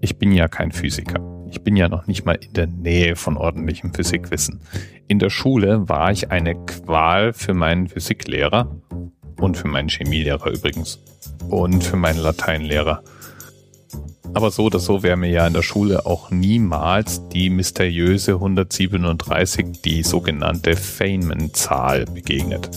Ich bin ja kein Physiker. Ich bin ja noch nicht mal in der Nähe von ordentlichem Physikwissen. In der Schule war ich eine Qual für meinen Physiklehrer und für meinen Chemielehrer übrigens und für meinen Lateinlehrer. Aber so oder so wäre mir ja in der Schule auch niemals die mysteriöse 137, die sogenannte Feynman-Zahl begegnet.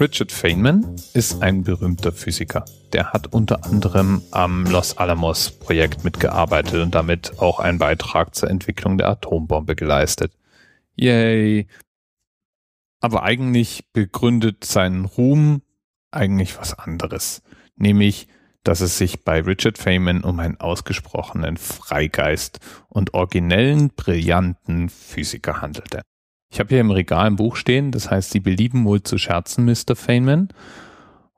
Richard Feynman ist ein berühmter Physiker. Der hat unter anderem am Los Alamos Projekt mitgearbeitet und damit auch einen Beitrag zur Entwicklung der Atombombe geleistet. Yay! Aber eigentlich begründet seinen Ruhm eigentlich was anderes, nämlich dass es sich bei Richard Feynman um einen ausgesprochenen Freigeist und originellen, brillanten Physiker handelte. Ich habe hier im Regal ein Buch stehen, das heißt, Sie belieben wohl zu scherzen, Mr. Feynman.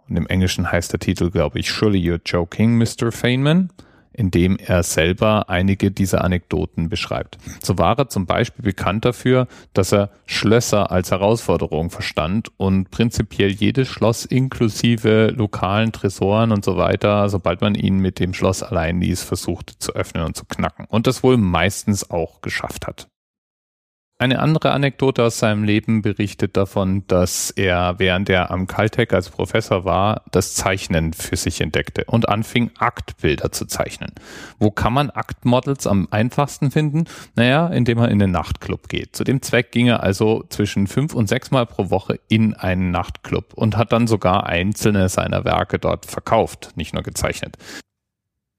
Und im Englischen heißt der Titel, glaube ich, Surely You're Joking, Mr. Feynman in dem er selber einige dieser Anekdoten beschreibt. So war er zum Beispiel bekannt dafür, dass er Schlösser als Herausforderung verstand und prinzipiell jedes Schloss inklusive lokalen Tresoren und so weiter, sobald man ihn mit dem Schloss allein ließ, versuchte zu öffnen und zu knacken. Und das wohl meistens auch geschafft hat. Eine andere Anekdote aus seinem Leben berichtet davon, dass er, während er am Caltech als Professor war, das Zeichnen für sich entdeckte und anfing, Aktbilder zu zeichnen. Wo kann man Aktmodels am einfachsten finden? Naja, indem er in den Nachtclub geht. Zu dem Zweck ging er also zwischen fünf und sechs Mal pro Woche in einen Nachtclub und hat dann sogar einzelne seiner Werke dort verkauft, nicht nur gezeichnet.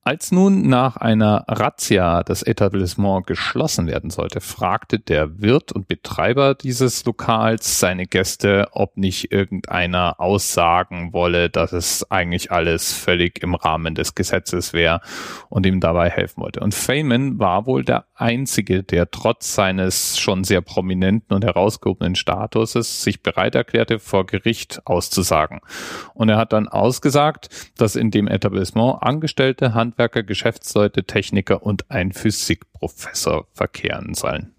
Als nun nach einer Razzia das Etablissement geschlossen werden sollte, fragte der Wirt und Betreiber dieses Lokals seine Gäste, ob nicht irgendeiner aussagen wolle, dass es eigentlich alles völlig im Rahmen des Gesetzes wäre und ihm dabei helfen wollte. Und Feynman war wohl der Einzige, der trotz seines schon sehr prominenten und herausgehobenen Statuses sich bereit erklärte, vor Gericht auszusagen. Und er hat dann ausgesagt, dass in dem Etablissement Angestellte Hand Handwerker, Geschäftsleute, Techniker und ein Physikprofessor verkehren sollen.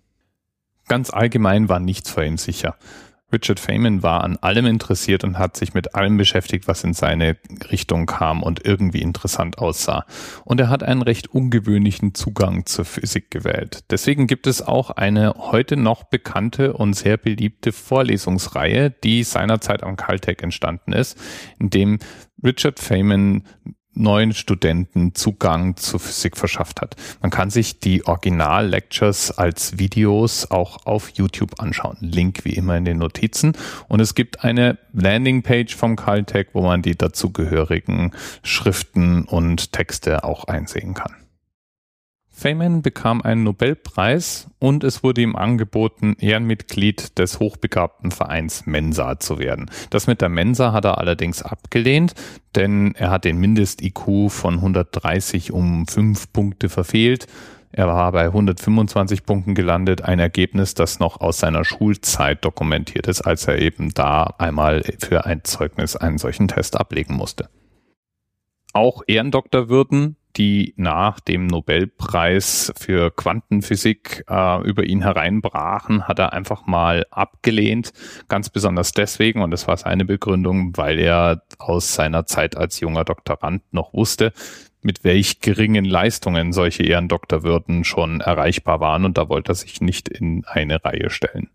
Ganz allgemein war nichts vor ihm sicher. Richard Feynman war an allem interessiert und hat sich mit allem beschäftigt, was in seine Richtung kam und irgendwie interessant aussah. Und er hat einen recht ungewöhnlichen Zugang zur Physik gewählt. Deswegen gibt es auch eine heute noch bekannte und sehr beliebte Vorlesungsreihe, die seinerzeit am Caltech entstanden ist, in dem Richard Feynman neuen Studenten Zugang zur Physik verschafft hat. Man kann sich die Original-Lectures als Videos auch auf YouTube anschauen. Link wie immer in den Notizen. Und es gibt eine Landingpage vom Caltech, wo man die dazugehörigen Schriften und Texte auch einsehen kann. Feynman bekam einen Nobelpreis und es wurde ihm angeboten, Ehrenmitglied des hochbegabten Vereins Mensa zu werden. Das mit der Mensa hat er allerdings abgelehnt, denn er hat den Mindest-IQ von 130 um fünf Punkte verfehlt. Er war bei 125 Punkten gelandet, ein Ergebnis, das noch aus seiner Schulzeit dokumentiert ist, als er eben da einmal für ein Zeugnis einen solchen Test ablegen musste. Auch Ehrendoktorwürden die nach dem Nobelpreis für Quantenphysik äh, über ihn hereinbrachen, hat er einfach mal abgelehnt. Ganz besonders deswegen, und das war seine Begründung, weil er aus seiner Zeit als junger Doktorand noch wusste, mit welch geringen Leistungen solche Ehrendoktorwürden schon erreichbar waren und da wollte er sich nicht in eine Reihe stellen.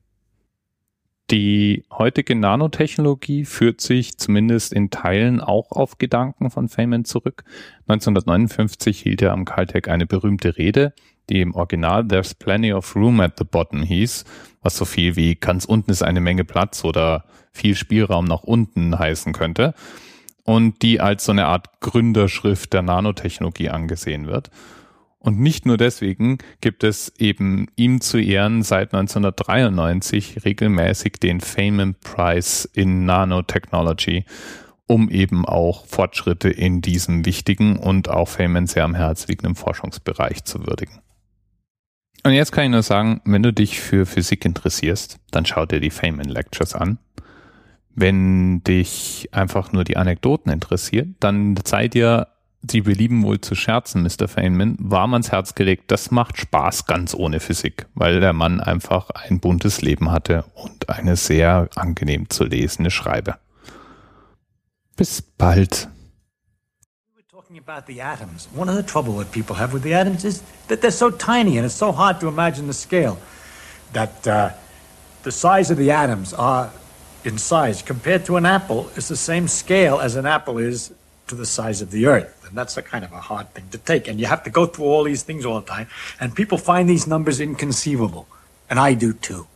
Die heutige Nanotechnologie führt sich zumindest in Teilen auch auf Gedanken von Feynman zurück. 1959 hielt er am Caltech eine berühmte Rede, die im Original There's Plenty of Room at the Bottom hieß, was so viel wie ganz unten ist eine Menge Platz oder viel Spielraum nach unten heißen könnte und die als so eine Art Gründerschrift der Nanotechnologie angesehen wird. Und nicht nur deswegen gibt es eben ihm zu Ehren seit 1993 regelmäßig den Feynman Prize in Nanotechnology, um eben auch Fortschritte in diesem wichtigen und auch Feynman sehr am Herz liegenden Forschungsbereich zu würdigen. Und jetzt kann ich nur sagen, wenn du dich für Physik interessierst, dann schau dir die Feynman Lectures an. Wenn dich einfach nur die Anekdoten interessiert, dann sei dir Sie belieben wohl zu scherzen, Mr. Feynman, warm ans Herz gelegt, das macht Spaß ganz ohne Physik, weil der Mann einfach ein buntes Leben hatte und eine sehr angenehm zu lesende Schreibe. Bis bald. about the atoms. One of the trouble that people have with the atoms is that they're so tiny and it's so hard to imagine the scale. That uh, the size of the atoms are in size compared to an apple is the same scale as an apple is to the size of the earth. And that's a kind of a hard thing to take. And you have to go through all these things all the time. And people find these numbers inconceivable. And I do too.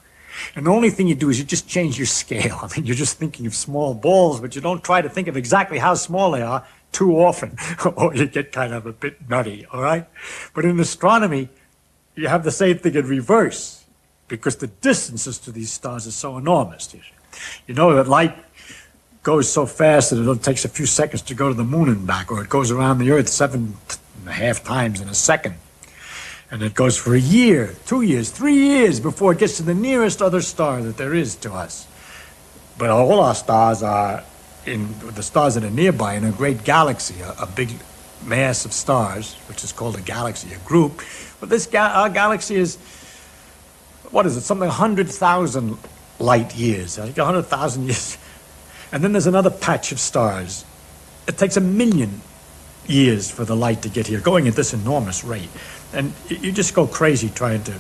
And the only thing you do is you just change your scale. I mean, you're just thinking of small balls, but you don't try to think of exactly how small they are too often, or you get kind of a bit nutty, all right? But in astronomy, you have the same thing in reverse, because the distances to these stars are so enormous. You know that light goes so fast that it takes a few seconds to go to the moon and back, or it goes around the Earth seven and a half times in a second. And it goes for a year, two years, three years before it gets to the nearest other star that there is to us. But all our stars are in the stars that are nearby in a great galaxy, a, a big mass of stars, which is called a galaxy, a group. But this ga- our galaxy is, what is it, something 100,000 light years, like 100,000 years and then there's another patch of stars. It takes a million years for the light to get here, going at this enormous rate. And you just go crazy trying to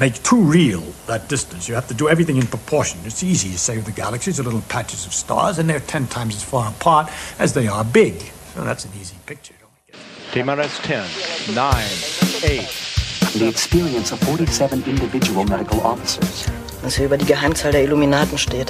make too real that distance. You have to do everything in proportion. It's easy, to save the galaxies are little patches of stars, and they're 10 times as far apart as they are big. So that's an easy picture. TMRS 10, 9, 8. The experience of 47 individual medical officers. Was hier über die Geheimzahl der Illuminaten steht.